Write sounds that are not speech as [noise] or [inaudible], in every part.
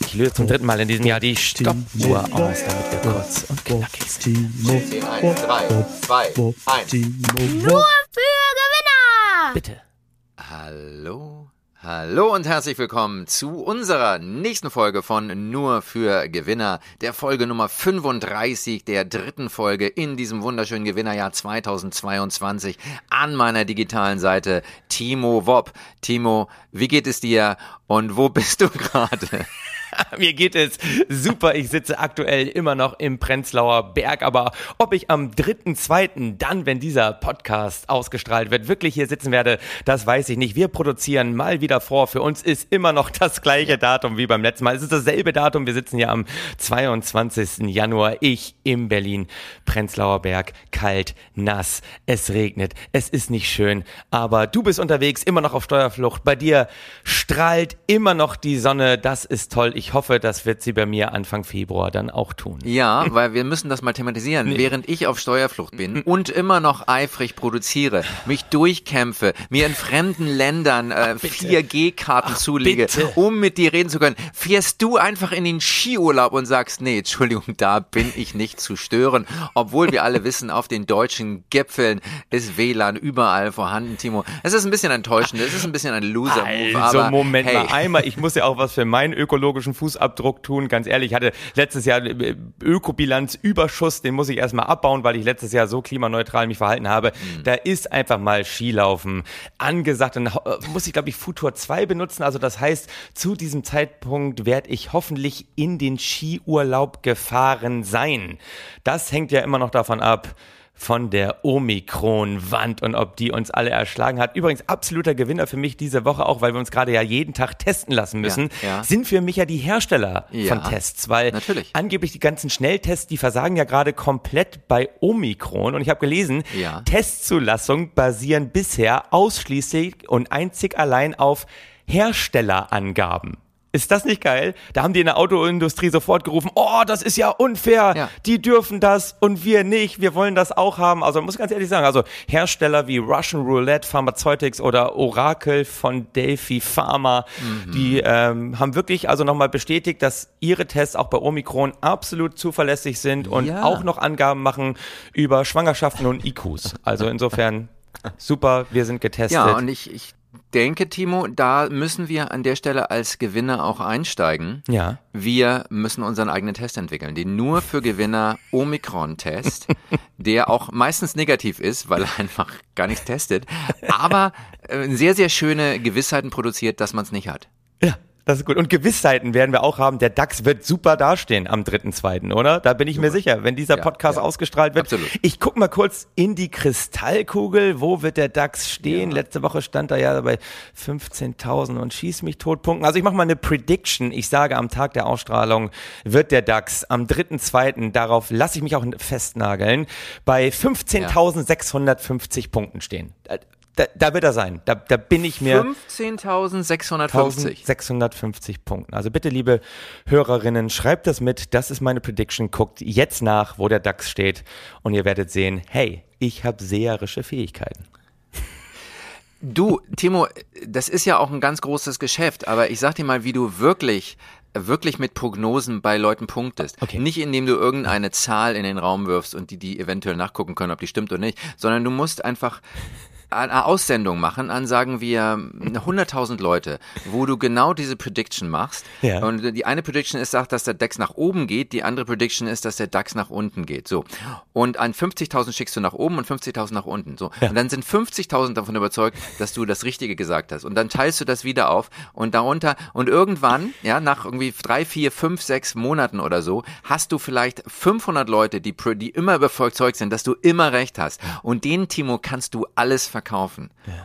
Ich löse zum dritten Mal in diesem Jahr die Stoppuhr aus, damit wir kurz und knackig sind. 10, 1, 3, 2, 1. Nur für Gewinner! Bitte. Hallo, hallo und herzlich willkommen zu unserer nächsten Folge von Nur für Gewinner, der Folge Nummer 35, der dritten Folge in diesem wunderschönen Gewinnerjahr 2022 an meiner digitalen Seite Timo Wopp. Timo, wie geht es dir und wo bist du [laughs] gerade? [laughs] Mir geht es super. Ich sitze aktuell immer noch im Prenzlauer Berg, aber ob ich am 3.2., dann, wenn dieser Podcast ausgestrahlt wird, wirklich hier sitzen werde, das weiß ich nicht. Wir produzieren mal wieder vor. Für uns ist immer noch das gleiche Datum wie beim letzten Mal. Es ist dasselbe Datum. Wir sitzen hier am 22. Januar. Ich im Berlin. Prenzlauer Berg. Kalt, nass. Es regnet. Es ist nicht schön. Aber du bist unterwegs, immer noch auf Steuerflucht. Bei dir strahlt immer noch die Sonne. Das ist toll. Ich hoffe, das wird sie bei mir Anfang Februar dann auch tun. Ja, weil wir müssen das mal thematisieren. Während ich auf Steuerflucht bin und immer noch eifrig produziere, mich durchkämpfe, mir in fremden Ländern äh, 4G-Karten zulege, bitte. um mit dir reden zu können, fährst du einfach in den Skiurlaub und sagst, nee, Entschuldigung, da bin ich nicht zu stören. Obwohl wir alle wissen, auf den deutschen Gipfeln ist WLAN überall vorhanden, Timo. Es ist ein bisschen enttäuschend, es ist ein bisschen ein Loser-Move, Also Moment hey. mal, einmal, ich muss ja auch was für meinen ökologischen Fußabdruck tun. Ganz ehrlich, ich hatte letztes Jahr äh, Ökobilanzüberschuss, den muss ich erstmal abbauen, weil ich letztes Jahr so klimaneutral mich verhalten habe. Mhm. Da ist einfach mal Skilaufen angesagt. Dann äh, muss ich, glaube ich, Futur 2 benutzen. Also das heißt, zu diesem Zeitpunkt werde ich hoffentlich in den Skiurlaub gefahren sein. Das hängt ja immer noch davon ab, von der Omikron-Wand und ob die uns alle erschlagen hat. Übrigens absoluter Gewinner für mich diese Woche auch, weil wir uns gerade ja jeden Tag testen lassen müssen, Ja, ja. sind für mich ja die Hersteller Ja, von Tests, weil natürlich. angeblich die ganzen Schnelltests, die versagen ja gerade komplett bei Omikron und ich habe gelesen. Testzulassungen basieren bisher ausschließlich und einzig allein auf Herstellerangaben. Ist das nicht geil? Da haben die in der Autoindustrie sofort gerufen, oh, das ist ja unfair. Ja. Die dürfen das und wir nicht. Wir wollen das auch haben. Also muss ich ganz ehrlich sagen, also Hersteller wie Russian Roulette Pharmaceutics oder Oracle von Delphi Pharma, Mhm. die ähm, haben wirklich also nochmal bestätigt, dass ihre Tests auch bei Omikron absolut zuverlässig sind und Ja. auch noch Angaben machen über Schwangerschaften und IQs. Also insofern [laughs] super, wir sind getestet. Ja, und ich, ich denke, Timo, da müssen wir an der Stelle als Gewinner auch einsteigen. ja. Wir müssen unseren eigenen Test entwickeln, den nur für Gewinner Omikron-Test, [laughs] der auch meistens negativ ist, weil er einfach gar nichts testet, aber äh, sehr, sehr schöne Gewissheiten produziert, dass man es nicht hat. Ja, das ist gut. Und Gewissheiten werden wir auch haben. Der DAX wird super dastehen am 3.2., oder? Da bin ich mir sicher, wenn dieser Ja, Podcast ja. ausgestrahlt wird. Absolut. Ich guck mal kurz in die Kristallkugel. Wo wird der DAX stehen? Letzte Woche stand er ja bei 15.000 und schieß mich tot Punkten. Also ich mache mal eine Prediction. Ich sage, am Tag der Ausstrahlung wird der DAX am 3.2., darauf lasse ich mich auch festnageln, bei 15.650 Punkten stehen. Da, da, wird er sein. Da, da bin ich mir... 15.650. 1650 Punkten. Also bitte, liebe Hörerinnen, schreibt das mit. Das ist meine Prediction. Guckt jetzt nach, wo der DAX steht und ihr werdet sehen, hey, ich habe seherische Fähigkeiten. [laughs] Du, Timo, das ist ja auch ein ganz großes Geschäft, aber ich sag dir mal, wie du wirklich wirklich mit Prognosen bei Leuten punktest. Okay. Nicht indem du irgendeine Zahl in den Raum wirfst und die die eventuell nachgucken können, ob die stimmt oder nicht, sondern du musst einfach eine Aussendung machen an, sagen wir, 100.000 Leute, wo du genau diese Prediction machst. Ja. Und die eine Prediction ist, sagt, dass der DAX nach oben geht, die andere Prediction ist, dass der DAX nach unten geht. So. Und an 50.000 schickst du nach oben und 50.000 nach unten. So. Und dann sind 50.000 davon überzeugt, dass du das Richtige gesagt hast. Und dann teilst du das wieder auf und darunter, und irgendwann, ja, nach irgendwie drei, vier, fünf, sechs Monaten oder so, hast du vielleicht 500 Leute, die, die immer überzeugt sind, dass du immer recht hast. Und den, Timo, kannst du alles verkaufen.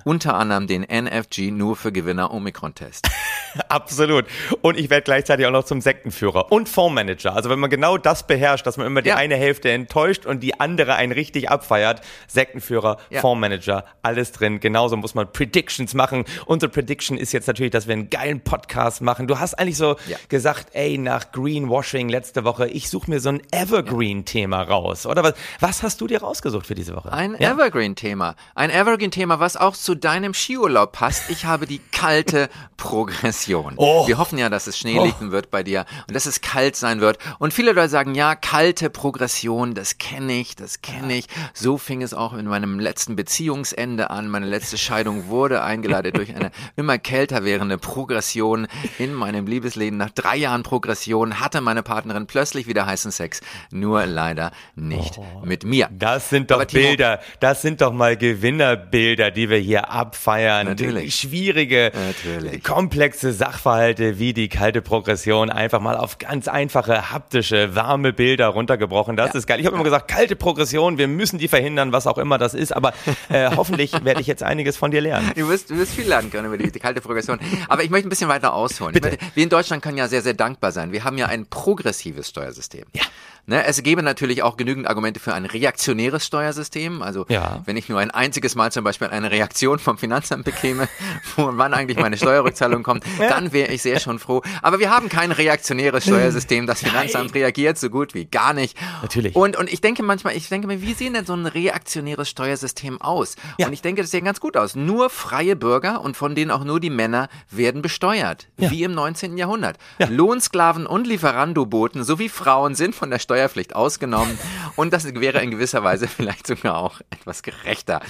Unter anderem den NFG nur für Gewinner Omikron-Test. [laughs] Absolut. Und ich werde gleichzeitig auch noch zum Sektenführer und Fondsmanager. Also wenn man genau das beherrscht, dass man immer die Ja. eine Hälfte enttäuscht und die andere einen richtig abfeiert, Sektenführer, Ja. Fondsmanager, alles drin. Genauso muss man Predictions machen. Unsere Prediction ist jetzt natürlich, dass wir einen geilen Podcast machen. Du hast eigentlich so Ja. gesagt, ey, nach Greenwashing letzte Woche, ich suche mir so ein Evergreen-Thema raus. Oder was, was hast du dir rausgesucht für diese Woche? Ein? Evergreen-Thema. Ein Evergreen ein Thema, was auch zu deinem Skiurlaub passt. Ich habe die kalte [laughs] Progression. Oh. Wir hoffen ja, dass es Schnee liegen wird bei dir und dass es kalt sein wird. Und viele Leute sagen, ja, kalte Progression, das kenne ich, das kenne ich. So fing es auch in meinem letzten Beziehungsende an. Meine letzte Scheidung wurde eingeleitet durch eine [laughs] immer kälter werdende Progression in meinem Liebesleben. Nach drei Jahren Progression hatte meine Partnerin plötzlich wieder heißen Sex. Nur leider nicht mit mir. Das sind doch Timo- Bilder, das sind doch mal Gewinnerbilder, die wir hier abfeiern. Natürlich. Schwierige, Natürlich. komplexe Sachverhalte wie die kalte Progression einfach mal auf ganz einfache, haptische, warme Bilder runtergebrochen. Das ist geil. Ich habe immer gesagt, kalte Progression, wir müssen die verhindern, was auch immer das ist. Aber äh, [laughs] hoffentlich werde ich jetzt einiges von dir lernen. Du wirst, du wirst viel lernen können über die, die kalte Progression. Aber ich möchte ein bisschen weiter ausholen. Bitte. Möchte, wir in Deutschland können ja sehr, sehr dankbar sein. Wir haben ja ein progressives Steuersystem. Ja. Ne, es gäbe natürlich auch genügend Argumente für ein reaktionäres Steuersystem. Also Ja. wenn ich nur ein einziges Mal zum Beispiel eine Reaktion vom Finanzamt bekäme, [laughs] wo wann eigentlich meine Steuerrückzahlung kommt, [laughs] dann wäre ich sehr schon froh. Aber wir haben kein reaktionäres Steuersystem. Das [laughs] Finanzamt reagiert so gut wie gar nicht. Natürlich. Und, und ich denke manchmal, ich denke mir, wie sehen denn so ein reaktionäres Steuersystem aus? Ja. Und ich denke, das sieht ganz gut aus. Nur freie Bürger und von denen auch nur die Männer werden besteuert. Ja. Wie im 19. Jahrhundert. Lohnsklaven und Lieferandoboten sowie Frauen sind von der Steuerpflicht ausgenommen. und das wäre in gewisser Weise [laughs] vielleicht sogar auch etwas gerechter,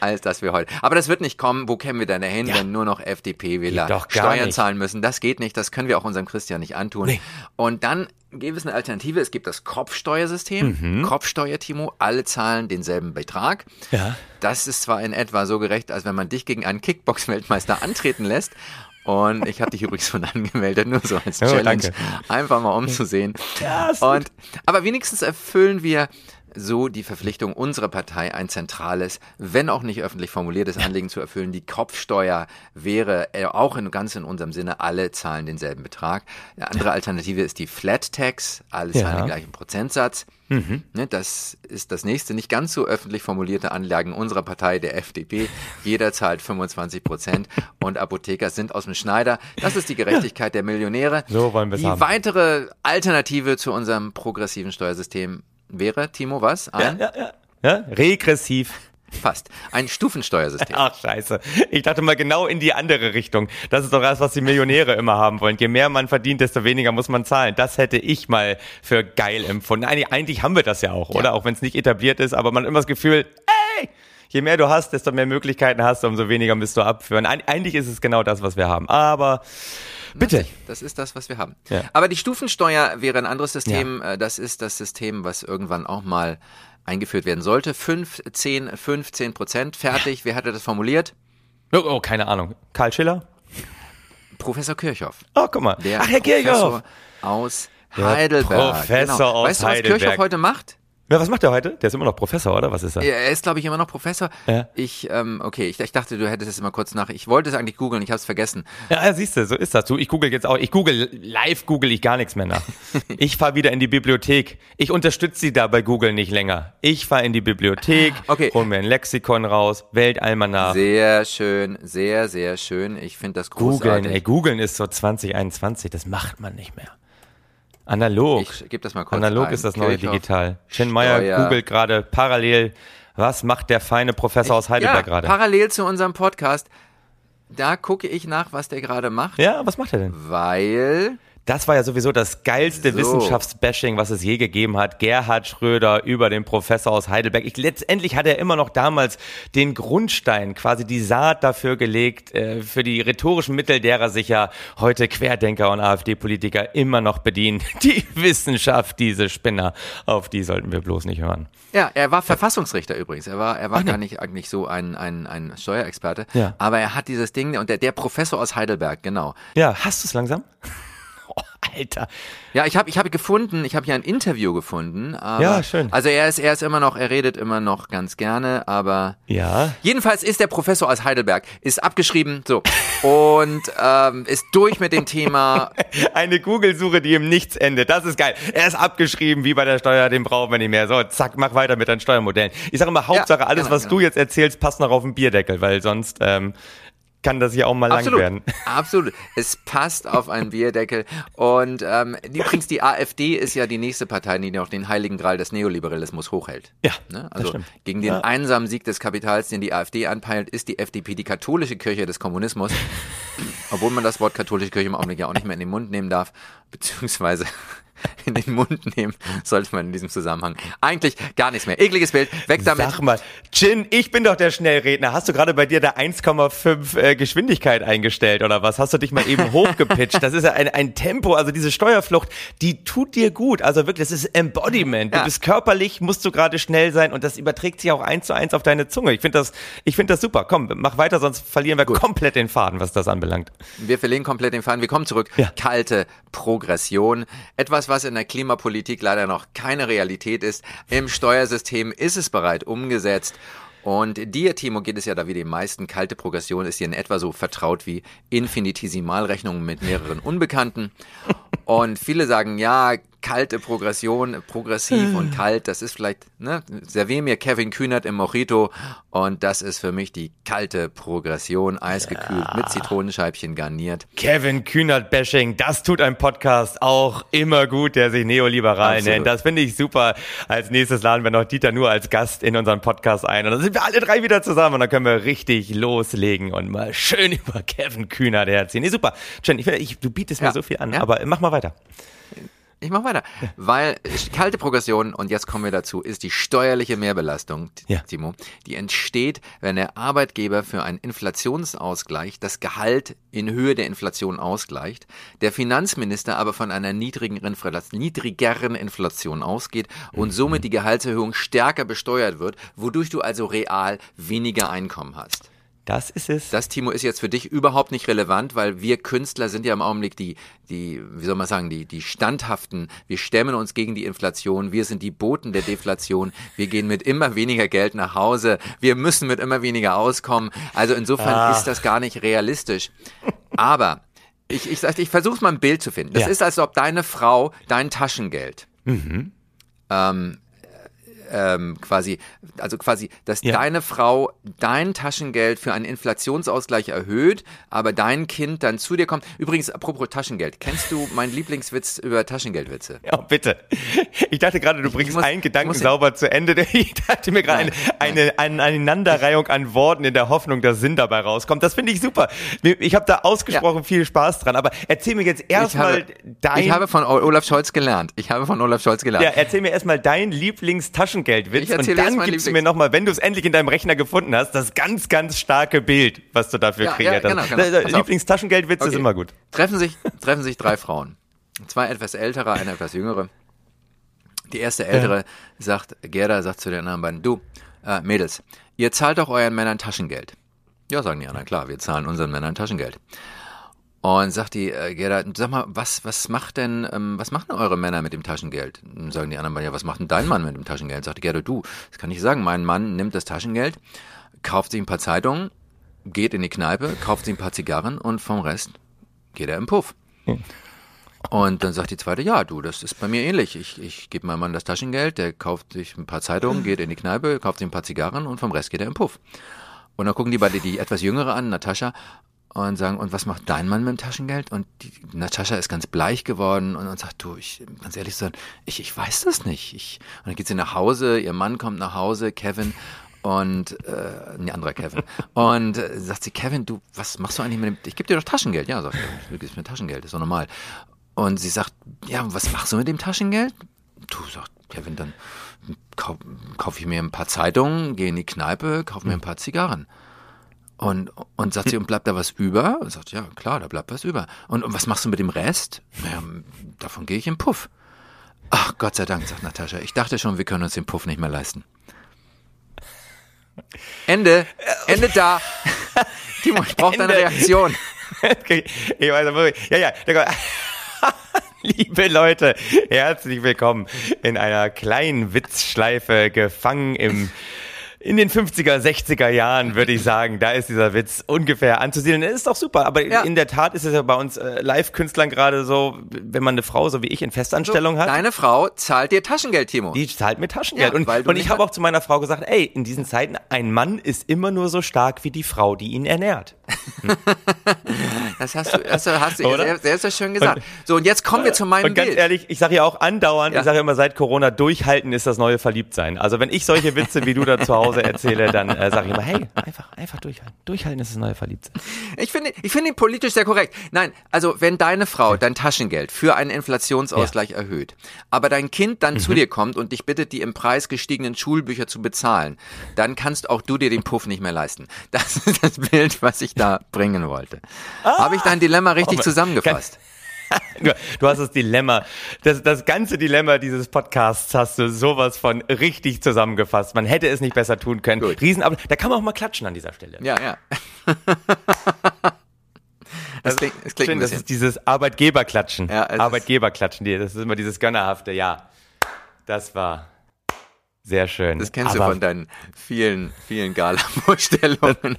als das wir heute. Aber das wird nicht kommen. Wo kämen wir denn dahin, Ja. wenn nur noch FDP-Wähler Steuern nicht. zahlen müssen? Das geht nicht. Das können wir auch unserem Christian nicht antun. Nee. Und dann gibt es eine Alternative. Es gibt das Kopfsteuersystem. Mhm. Kopfsteuer, Timo. Alle zahlen denselben Betrag. Ja. Das ist zwar in etwa so gerecht, als wenn man dich gegen einen Kickbox-Weltmeister antreten lässt. Und ich habe dich übrigens schon [laughs] angemeldet, nur so als Oh, Challenge. danke. Einfach mal umzusehen. Ja, ist Und, aber wenigstens erfüllen wir so die Verpflichtung unserer Partei, ein zentrales, wenn auch nicht öffentlich formuliertes Anliegen zu erfüllen. Die Kopfsteuer wäre äh, auch in, ganz in unserem Sinne, alle zahlen denselben Betrag. Eine andere Alternative ist die Flat Tax, alle zahlen Ja. den gleichen Prozentsatz. Ne, das ist das nächste, nicht ganz so öffentlich formulierte Anlagen unserer Partei, der FDP. Jeder zahlt 25 Prozent [laughs] und Apotheker sind aus dem Schneider. Das ist die Gerechtigkeit der Millionäre. So wollen wir's Die haben. weitere Alternative zu unserem progressiven Steuersystem wäre, Timo, was? Ein, Ja, ja. ja? Regressiv. Fast. Ein Stufensteuersystem. [laughs] Ach, scheiße. Ich dachte mal genau in die andere Richtung. Das ist doch das, was die Millionäre immer haben wollen. Je mehr man verdient, desto weniger muss man zahlen. Das hätte ich mal für geil empfunden. Eigentlich, eigentlich haben wir das ja auch, oder? Auch wenn es nicht etabliert ist, aber man hat immer das Gefühl, ey, je mehr du hast, desto mehr Möglichkeiten hast du, umso weniger müsst du abführen. Eig- Eigentlich ist es genau das, was wir haben. Aber bitte. Das ist das, was wir haben. Ja. Aber die Stufensteuer wäre ein anderes System. Äh, Das ist das System, was irgendwann auch mal eingeführt werden sollte. 5, 10, 15 Prozent. Fertig. Wer hatte das formuliert? Oh, oh, keine Ahnung. Karl Schiller? Professor Kirchhoff. Oh, guck mal. Der Ach, Herr Professor Kirchhoff. aus Der Heidelberg. Professor genau. aus Weißt du, was Heidelberg. Kirchhoff heute macht? Ja, was macht er heute? Der ist immer noch Professor, oder? Was ist er? Er ist, glaube ich, immer noch Professor. Ja. Ich, ähm, okay, ich, ich dachte, du hättest es immer kurz nach. Ich wollte es eigentlich googeln, ich habe es vergessen. Ja, siehst du, so ist das. Du, ich google jetzt auch, ich google, live google ich gar nichts mehr nach. [laughs] Ich fahre wieder in die Bibliothek. Ich unterstütze sie da bei Google nicht länger. Ich fahre in die Bibliothek, Okay. hol mir ein Lexikon raus, Weltalmanach. Sehr schön, sehr, sehr schön. Ich finde das großartig. Googeln, ey, googeln ist so 2021, das macht man nicht mehr. Analog. Ich gebe das mal kurz Analog ein. ist das neue Kirchhoff, Digital. Chen Meyer Steuer. googelt gerade parallel, was macht der feine Professor aus Heidelberg ja, gerade? parallel zu unserem Podcast. Da gucke ich nach, was der gerade macht, Ja, was macht er denn? weil Das war ja sowieso das geilste So. Wissenschaftsbashing, was es je gegeben hat. Gerhard Schröder über den Professor aus Heidelberg. Ich, letztendlich hat er immer noch damals den Grundstein, quasi die Saat dafür gelegt, äh, für die rhetorischen Mittel, derer sich ja heute Querdenker und AfD-Politiker immer noch bedienen. [laughs] Die Wissenschaft, diese Spinner, auf die sollten wir bloß nicht hören. Ja, er war Verfassungsrichter übrigens. Er war, er war Ach, gar nicht eigentlich so ein, ein, ein Steuerexperte. Ja. Aber er hat dieses Ding, und der, der Professor aus Heidelberg, genau. Ja, hast du es langsam? [laughs] Alter. Ja, ich habe ich hab gefunden, ich habe hier ein Interview gefunden. Aber, Ja, schön. Also er ist, er ist immer noch, er redet immer noch ganz gerne, aber Ja. Jedenfalls ist der Professor aus Heidelberg, ist abgeschrieben, so, und ähm, ist durch mit dem Thema. [laughs] Eine Google-Suche, die im Nichts endet. Das ist geil. Er ist abgeschrieben, wie bei der Steuer, den brauchen wir nicht mehr. So, zack, mach weiter mit deinen Steuermodellen. Ich sage immer, Hauptsache, alles, genau, was genau. du jetzt erzählst, passt noch auf den Bierdeckel, weil sonst, ähm, kann das hier auch mal Absolut. lang werden. [laughs] Absolut. Es passt auf einen Bierdeckel. Und ähm, übrigens, die AfD ist ja die nächste Partei, die noch den heiligen Gral des Neoliberalismus hochhält. Ja, Ne? Also gegen den Ja. einsamen Sieg des Kapitals, den die AfD anpeilt, ist die FDP die katholische Kirche des Kommunismus. [laughs] Obwohl man das Wort katholische Kirche im Augenblick ja auch nicht mehr in den Mund nehmen darf, beziehungsweise [laughs] in den Mund nehmen sollte man in diesem Zusammenhang eigentlich gar nichts mehr. Ekliges Bild, weg damit. Sag mal, Chin, ich bin doch der Schnellredner. Hast du gerade bei dir da 1,5 äh, Geschwindigkeit eingestellt oder was? Hast du dich mal eben [laughs] hochgepitcht? Das ist ja ein, ein Tempo, also diese Steuerflucht, die tut dir gut. Also wirklich, das ist Embodiment. Du Ja. bist körperlich, musst du gerade schnell sein und das überträgt sich auch eins zu eins auf deine Zunge. Ich finde das, ich finde das super. Komm, mach weiter, sonst verlieren wir komplett den Faden, was das anbelangt. Wir verlegen komplett den Faden. Wir kommen zurück. Ja. Kalte Progression. Etwas, was in der Klimapolitik leider noch keine Realität ist. Im Steuersystem ist es bereits umgesetzt. Und dir, Timo, geht es ja da wie den meisten. Kalte Progression ist dir in etwa so vertraut wie Infinitesimalrechnungen mit mehreren Unbekannten. Und viele sagen, ja, kalte Progression, progressiv und kalt, das ist vielleicht, ne, servier mir Kevin Kühnert im Mojito und das ist für mich die kalte Progression, eisgekühlt mit Zitronenscheibchen garniert. Kevin Kühnert-Bashing, das tut ein Podcast auch immer gut, der sich neoliberal Absolut. nennt. Das finde ich super. Als nächstes laden wir noch Dieter nur als Gast in unseren Podcast ein. Und dann sind wir alle drei wieder zusammen und dann können wir richtig loslegen und mal schön [laughs] über Kevin Kühnert herziehen. Nee, super. Jen, ich, ich, du bietest mir Ja. so viel an, Ja. aber mach mal weiter. Ich mach weiter, weil kalte Progression, und jetzt kommen wir dazu, ist die steuerliche Mehrbelastung, Ja. Timo, die entsteht, wenn der Arbeitgeber für einen Inflationsausgleich das Gehalt in Höhe der Inflation ausgleicht, der Finanzminister aber von einer niedrigen Infla- niedrigeren Inflation ausgeht und somit die Gehaltserhöhung stärker besteuert wird, wodurch du also real weniger Einkommen hast. Das ist es. Das, Timo, ist jetzt für dich überhaupt nicht relevant, weil wir Künstler sind ja im Augenblick die, die, wie soll man sagen, die, die standhaften. Wir stemmen uns gegen die Inflation. Wir sind die Boten der Deflation. Wir gehen mit immer weniger Geld nach Hause. Wir müssen mit immer weniger auskommen. Also insofern Ah. ist das gar nicht realistisch. Aber ich, ich, ich versuche mal ein Bild zu finden. Das Ja. ist, als ob deine Frau dein Taschengeld ähm, ähm, quasi, also quasi, dass Ja. deine Frau dein Taschengeld für einen Inflationsausgleich erhöht, aber dein Kind dann zu dir kommt. Übrigens, apropos Taschengeld, kennst du meinen Lieblingswitz über Taschengeldwitze? Ja, bitte. Ich dachte gerade, du bringst muss- einen Gedanken sauber zu Ende. [laughs] Ich dachte mir gerade eine, eine, eine Aneinanderreihung an Worten in der Hoffnung, dass Sinn dabei rauskommt. Das finde ich super. Ich habe da ausgesprochen viel Spaß dran. Aber erzähl mir jetzt erstmal dein. ich habe von Olaf Scholz gelernt. Ich habe von Olaf Scholz gelernt. ja, erzähl mir erstmal dein Lieblingstaschengeldwitz Ich und dann gibst du Lieblings- mir nochmal, wenn du es endlich in deinem Rechner gefunden hast, das ganz, ganz starke Bild, was du dafür Ja, kreiert ja, genau, hast. genau. Auf. Lieblingstaschengeldwitz ist Okay. immer gut. Treffen sich, treffen sich drei Frauen. Zwei etwas ältere, eine etwas jüngere. Die erste ältere sagt, Gerda sagt zu den anderen beiden, du, äh, Mädels, ihr zahlt doch euren Männern Taschengeld. Ja, sagen die anderen, klar, wir zahlen unseren Männern Taschengeld. Und sagt die äh, Gerda, sag mal, was, was macht denn, ähm, was machen eure Männer mit dem Taschengeld? Und sagen die anderen beiden, ja, was macht denn dein Mann mit dem Taschengeld? Sagt die Gerda, du, das kann ich sagen, mein Mann nimmt das Taschengeld, kauft sich ein paar Zeitungen, geht in die Kneipe, kauft sich ein paar Zigarren und vom Rest geht er im Puff. Und dann sagt die zweite, ja, du, das ist bei mir ähnlich. Ich, ich gebe meinem Mann das Taschengeld, der kauft sich ein paar Zeitungen, geht in die Kneipe, kauft sich ein paar Zigarren und vom Rest geht er im Puff. Und dann gucken die beide die etwas jüngere an, Natascha, und sagen, und was macht dein Mann mit dem Taschengeld? Und die, Natascha ist ganz bleich geworden und, und sagt, du, ich, ganz ehrlich sagen, ich, ich weiß das nicht. Ich, und dann geht sie nach Hause, ihr Mann kommt nach Hause, Kevin, und äh, ein anderer Kevin. Und äh, sagt sie, Kevin, du, was machst du eigentlich mit dem, ich gebe dir doch Taschengeld. Ja, sagt er, du gibst mir Taschengeld, ist doch normal. Und sie sagt, ja, was machst du mit dem Taschengeld? Du, sagt Kevin, dann kau kaufe ich mir ein paar Zeitungen, gehe in die Kneipe, kaufe mir ein paar Zigarren. Und, und sagt sie, und bleibt da was über? Und sagt, ja, klar, da bleibt was über. Und, und was machst du mit dem Rest? Naja, davon gehe ich im Puff. Ach, Gott sei Dank, sagt Natascha. Ich dachte schon, wir können uns den Puff nicht mehr leisten. Ende. Ende da. [laughs] Timo, ich brauche deine. Reaktion. Ich weiß ja, ja, [laughs] Liebe Leute, herzlich willkommen in einer kleinen Witzschleife, gefangen im in den 50er, 60er Jahren, würde ich sagen, da ist dieser Witz ungefähr anzusiedeln. Das ist doch super, aber Ja. in der Tat ist es ja bei uns äh, Live-Künstlern gerade so, wenn man eine Frau so wie ich in Festanstellung hat, Deine Frau zahlt dir Taschengeld, Timo. die zahlt mir Taschengeld. Ja, und und ich habe auch zu meiner Frau gesagt, ey, in diesen Zeiten, ein Mann ist immer nur so stark wie die Frau, die ihn ernährt. [laughs] Das hast du, das hast du sehr, sehr, sehr schön gesagt. So, und jetzt kommen wir zu meinem Und ganz Bild. ehrlich, ich sage ja auch andauernd, Ja. ich sage ja immer seit Corona, durchhalten ist das neue Verliebtsein. Also wenn ich solche Witze wie du da zu Hause erzähle, dann äh, sage ich immer, hey, einfach, einfach durchhalten. Durchhalten ist das neue Verliebtsein. Ich finde, ich finde ihn politisch sehr korrekt. Nein, also wenn deine Frau dein Taschengeld für einen Inflationsausgleich erhöht, aber dein Kind dann Mhm. zu dir kommt und dich bittet, die im Preis gestiegenen Schulbücher zu bezahlen, dann kannst auch du dir den Puff nicht mehr leisten. Das ist das Bild, was ich da bringen wollte. Habe ich dein Dilemma richtig Oh, zusammengefasst? Du, [laughs] du hast das Dilemma, das, das ganze Dilemma dieses Podcasts hast du sowas von richtig zusammengefasst. Man hätte es nicht besser tun können. Gut. Riesen, aber da kann man auch mal klatschen an dieser Stelle. Ja, ja. [laughs] Das klingt, das klingt Schön, das ist dieses Arbeitgeberklatschen. Ja, Arbeitgeberklatschen, das ist immer dieses gönnerhafte, ja. Das war sehr schön. Das kennst du Aber von deinen vielen, vielen Gala-Vorstellungen. [laughs]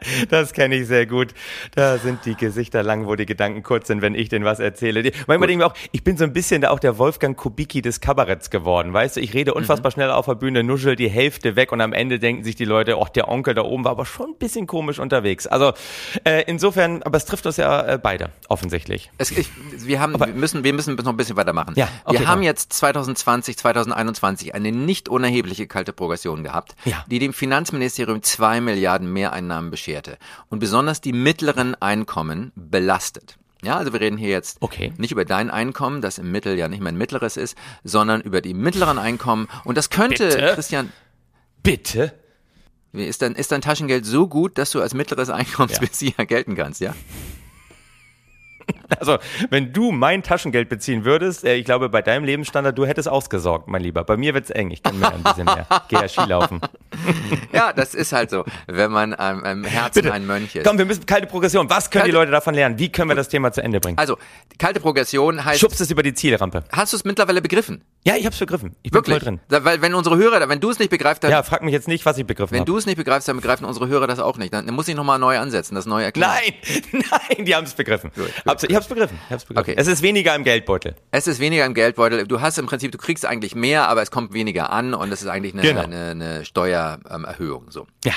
[laughs] Das kenne ich sehr gut. Da sind die Gesichter lang, wo die Gedanken kurz sind, wenn ich denn was erzähle. Manchmal denke ich mir auch, ich bin so ein bisschen da auch der Wolfgang Kubicki des Kabaretts geworden. Weißt du, ich rede Mhm. unfassbar schnell auf der Bühne, nuschel die Hälfte weg und am Ende denken sich die Leute, ach, der Onkel da oben war aber schon ein bisschen komisch unterwegs. Also äh, insofern, aber es trifft uns ja äh, beide, offensichtlich. Es, ich, wir, haben, wir, müssen, wir müssen noch ein bisschen weitermachen. Ja, okay, wir haben komm. jetzt 2020, 2021 eine nicht unerhebliche kalte Progression gehabt, Ja. die dem Finanzministerium zwei Milliarden Mehreinnahmen bescherte und besonders die mittleren Einkommen belastet. Ja, also wir reden hier jetzt Okay. nicht über dein Einkommen, das im Mittel ja nicht mehr ein mittleres ist, sondern über die mittleren Einkommen. Und das könnte, Bitte? Christian, Bitte? ist dein, ist dein Taschengeld so gut, dass du als mittleres Einkommensbezieher gelten kannst, ja? Also, wenn du mein Taschengeld beziehen würdest, äh, ich glaube, bei deinem Lebensstandard, du hättest ausgesorgt, mein Lieber. Bei mir wird's eng. Ich kann mir ein bisschen mehr. [laughs] Geh ja Skilaufen. Ja, das ist halt so, wenn man am, am Herzen ein Mönch ist. Komm, wir müssen kalte Progression. Was können die Kalte- Leute davon lernen? Wie können wir das Thema zu Ende bringen? Also, die kalte Progression heißt, Schubst es über die Zielrampe. hast du es mittlerweile begriffen? Ja, ich hab's begriffen. Ich bin Wirklich? voll drin. Da- Weil wenn unsere Hörer, wenn du es nicht begreifst, dann, Ja, frag mich jetzt nicht, was ich begriffen wenn habe. du es nicht begreifst, dann begreifen unsere Hörer das auch nicht. Dann muss ich nochmal neu ansetzen, das neu erklären. Nein, [laughs] nein, die haben es begriffen. gut. Absolut, Ich hab's begriffen. Ich hab's begriffen. Okay. Es ist weniger im Geldbeutel. Es ist weniger im Geldbeutel. Du hast im Prinzip, du kriegst eigentlich mehr, aber es kommt weniger an und es ist eigentlich eine, Genau. eine, eine Steuererhöhung. So. Ja.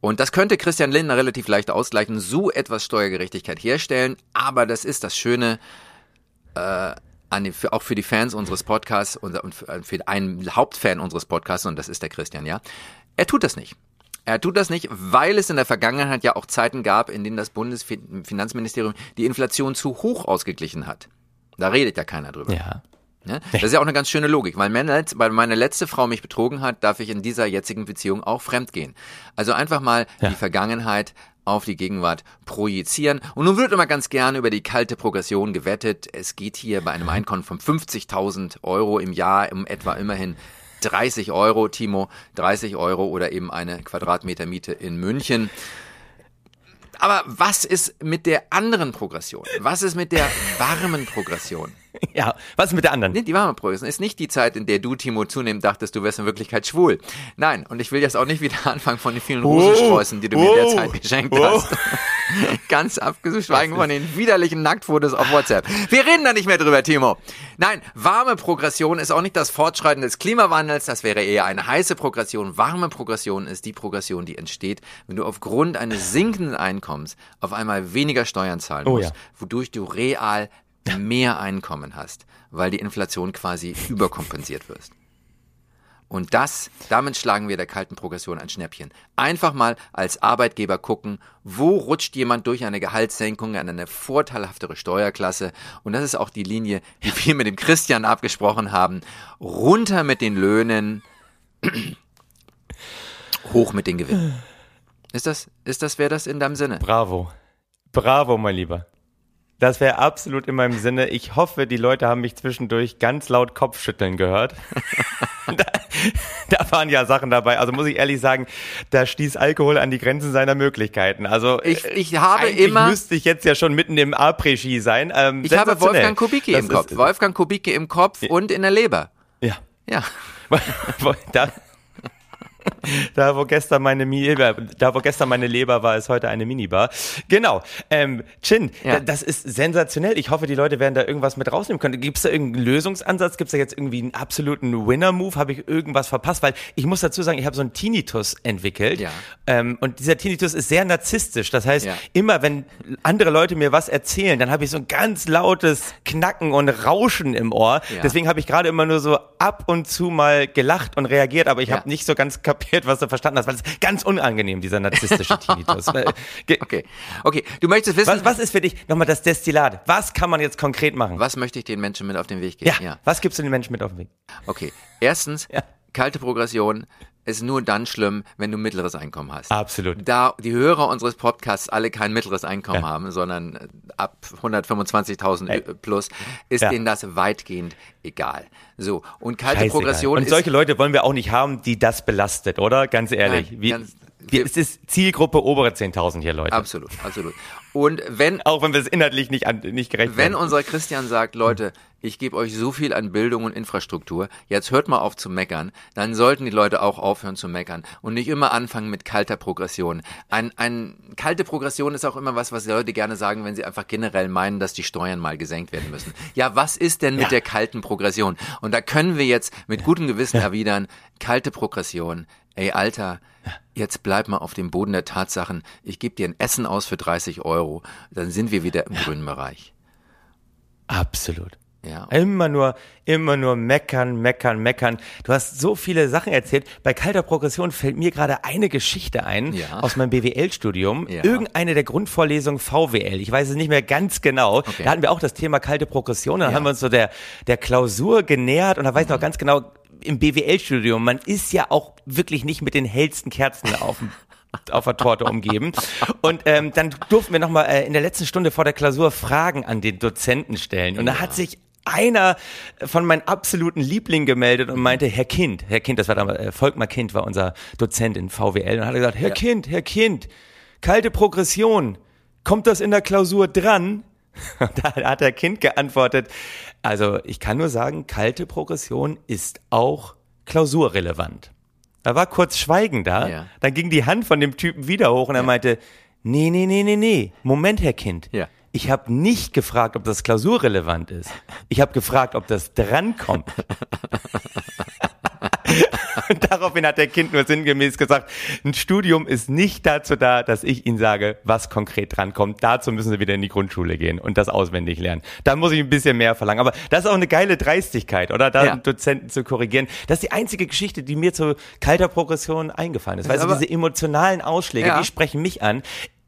Und das könnte Christian Lindner relativ leicht ausgleichen, so etwas Steuergerechtigkeit herstellen. Aber das ist das Schöne, äh, an den, für, auch für die Fans unseres Podcasts und, für, für einen Hauptfan unseres Podcasts, und das ist der Christian, ja. Er tut das nicht. Er tut das nicht, weil es in der Vergangenheit ja auch Zeiten gab, in denen das Bundesfinanzministerium die Inflation zu hoch ausgeglichen hat. Da redet ja keiner drüber. Ja. Ne? Das ist ja auch eine ganz schöne Logik, weil meine, letzte Frau mich betrogen hat, darf ich in dieser jetzigen Beziehung auch fremd gehen. Also einfach mal Ja. die Vergangenheit auf die Gegenwart projizieren. Und nun wird immer ganz gerne über die kalte Progression gewettet. Es geht hier bei einem Einkommen von 50.000 Euro im Jahr um etwa immerhin 30 Euro, Timo, 30 Euro oder eben eine Quadratmeter Miete in München. Aber was ist mit der anderen Progression? Was ist mit der warmen Progression? [laughs] Ja. Was ist mit der anderen? Nee, die warme Progression ist nicht die Zeit, in der du, Timo, zunehmend dachtest, du wärst in Wirklichkeit schwul. Nein, und ich will jetzt auch nicht wieder [laughs] anfangen von den vielen Rosensträußen, die du mir oh, derzeit geschenkt oh. hast. [laughs] Ganz abgeschweigen von den widerlichen Nacktfotos auf WhatsApp. Wir reden da nicht mehr drüber, Timo. Nein, warme Progression ist auch nicht das Fortschreiten des Klimawandels, das wäre eher eine heiße Progression. Warme Progression ist die Progression, die entsteht, wenn du aufgrund eines sinkenden Einkommens auf einmal weniger Steuern zahlen Oh musst, ja. wodurch du real mehr Einkommen hast, weil die Inflation quasi überkompensiert wirst. Und das, damit schlagen wir der kalten Progression ein Schnäppchen. Einfach mal als Arbeitgeber gucken, wo rutscht jemand durch eine Gehaltssenkung an eine vorteilhaftere Steuerklasse. Und das ist auch die Linie, die wir mit dem Christian abgesprochen haben. Runter mit den Löhnen, hoch mit den Gewinnen. Ist das, ist das, wäre das in deinem Sinne? Bravo. Bravo, mein Lieber. Das wäre absolut in meinem Sinne. Ich hoffe, die Leute haben mich zwischendurch ganz laut Kopfschütteln gehört. [laughs] da, da waren ja Sachen dabei. Also muss ich ehrlich sagen, da stieß Alkohol an die Grenzen seiner Möglichkeiten. Also Ich- äh, ich habe immer- müsste ich jetzt ja schon mitten im Après-Ski sein. Ähm, Ich habe. Wolfgang Kubicki Das im Kopf. Wolfgang Kubicki im Kopf und in der Leber. Ja. Ja. [laughs] da, [laughs] da wo gestern meine Leber, da wo gestern meine Leber war, ist heute eine Minibar. Genau. Ähm, Chin, Ja. da, das ist sensationell. Ich hoffe, die Leute werden da irgendwas mit rausnehmen können. Gibt es da irgendeinen Lösungsansatz? Gibt es da jetzt irgendwie einen absoluten Winner-Move? Habe ich irgendwas verpasst? Weil ich muss dazu sagen, ich habe so einen Tinnitus entwickelt. Ja. Ähm, und dieser Tinnitus ist sehr narzisstisch. Das heißt, Ja. immer wenn andere Leute mir was erzählen, dann habe ich so ein ganz lautes Knacken und Rauschen im Ohr. Deswegen habe ich gerade immer nur so ab und zu mal gelacht und reagiert, aber ich habe nicht so ganz kapiert, was du verstanden hast, weil es ist ganz unangenehm, dieser narzisstische Tinnitus. [laughs] Okay. Okay. Du möchtest wissen, was, was ist für dich nochmal das Destillat? Was kann man jetzt konkret machen? was möchte ich den Menschen mit auf den Weg geben? Ja, was gibst du den Menschen mit auf den Weg? Okay. Erstens, Ja. kalte Progression ist nur dann schlimm, wenn du mittleres Einkommen hast. Absolut. Da die Hörer unseres Podcasts alle kein mittleres Einkommen Ja. haben, sondern äh, ab 125.000 Ey. plus, ist Ja. denen das weitgehend egal. So. Und kalte Scheißegal. Progression Und solche Leute wollen wir auch nicht haben, die das belastet, oder? Ganz ehrlich. Nein, Wie, ganz- wie, es ist Zielgruppe obere 10.000 hier, Leute. absolut, absolut. Und wenn Auch wenn wir es inhaltlich nicht, an, nicht gerecht Wenn werden. unser Christian sagt, Leute, ich gebe euch so viel an Bildung und Infrastruktur, jetzt hört mal auf zu meckern, dann sollten die Leute auch aufhören zu meckern und nicht immer anfangen mit kalter Progression. Ein, ein kalte Progression ist auch immer was, was die Leute gerne sagen, wenn sie einfach generell meinen, dass die Steuern mal gesenkt werden müssen. Ja, was ist denn mit Ja. der kalten Progression? Und da können wir jetzt mit gutem Gewissen erwidern, kalte Progression. Ey, Alter, jetzt bleib mal auf dem Boden der Tatsachen. Ich gebe dir ein Essen aus für 30 Euro. Dann sind wir wieder im grünen Bereich. Absolut. Ja. Immer nur, immer nur meckern, meckern, meckern. Du hast so viele Sachen erzählt. Bei kalter Progression fällt mir gerade eine Geschichte ein Ja. aus meinem BWL-Studium. Ja. Irgendeine der Grundvorlesungen VWL. Ich weiß es nicht mehr ganz genau. Da hatten wir auch das Thema kalte Progression. Dann Ja. haben wir uns so der, der Klausur genähert und da weiß ich noch Mhm. ganz genau, im BWL-Studium, man ist ja auch wirklich nicht mit den hellsten Kerzen auf dem auf der Torte umgeben. Und ähm, dann durften wir nochmal äh, in der letzten Stunde vor der Klausur Fragen an den Dozenten stellen. Und da hat sich einer von meinen absoluten Lieblingen gemeldet und meinte, Herr Kind, Herr Kind, das war damals, äh, Volkmar Kind war unser Dozent in VWL und hat gesagt, Herr Ja. Kind, Herr Kind, kalte Progression, kommt das in der Klausur dran? [laughs] Und da hat der Kind geantwortet, also ich kann nur sagen, kalte Progression ist auch klausurrelevant. Da war kurz Schweigen da, Ja. dann ging die Hand von dem Typen wieder hoch und er meinte, nee, nee, nee, nee, nee, Moment, Herr Kind. Ja. Ich habe nicht gefragt, ob das klausurrelevant ist. Ich habe gefragt, ob das drankommt. [laughs] Und daraufhin hat der Kind nur sinngemäß gesagt, ein Studium ist nicht dazu da, dass ich Ihnen sage, was konkret drankommt. Dazu müssen Sie wieder in die Grundschule gehen und das auswendig lernen. Da muss ich ein bisschen mehr verlangen. Aber das ist auch eine geile Dreistigkeit, oder? Da Ja. einen Dozenten zu korrigieren. Das ist die einzige Geschichte, die mir zu kalter Progression eingefallen ist. Weißt du, diese emotionalen Ausschläge, Ja. die sprechen mich an.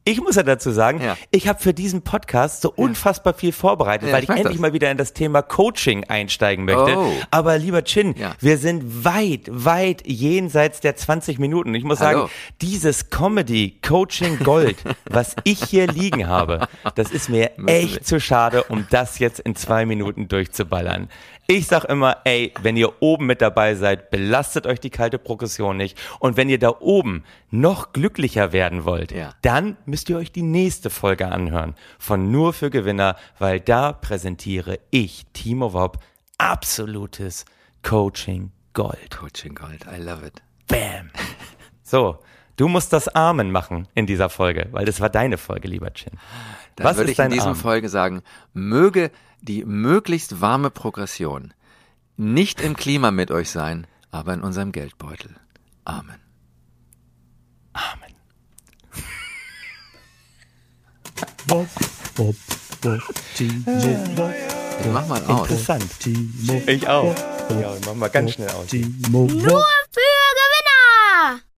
Ich muss ja dazu sagen, Ja. ich habe für diesen Podcast so unfassbar viel vorbereitet, Ja, weil ich ich endlich das. mal wieder in das Thema Coaching einsteigen möchte. Oh. Aber lieber Chin, Ja. wir sind weit, weit jenseits der 20 Minuten. Ich muss Hallo. sagen, dieses Comedy Coaching Gold, [laughs] was ich hier liegen habe, das ist mir echt wir. zu schade, um das jetzt in zwei Minuten durchzuballern. Ich sag immer, ey, wenn ihr oben mit dabei seid, belastet euch die kalte Progression nicht. Und wenn ihr da oben noch glücklicher werden wollt, Ja. dann müsst ihr euch die nächste Folge anhören von Nur für Gewinner, weil da präsentiere ich, Timo Wob, absolutes Coaching Gold. Coaching Gold, I love it. Bam. [laughs] So, du musst das Amen machen in dieser Folge, weil das war deine Folge, lieber Chin. Dann Was würde ich in diesem Amen? Folge sagen, möge die möglichst warme Progression nicht im Klima mit euch sein, aber in unserem Geldbeutel. Amen. Amen. Bob, Bob, Bob, Timo, Bob, Ich mach mal aus. Interessant. Ich auch. Ja, mach mal ganz schnell aus. Nur für Gewinner!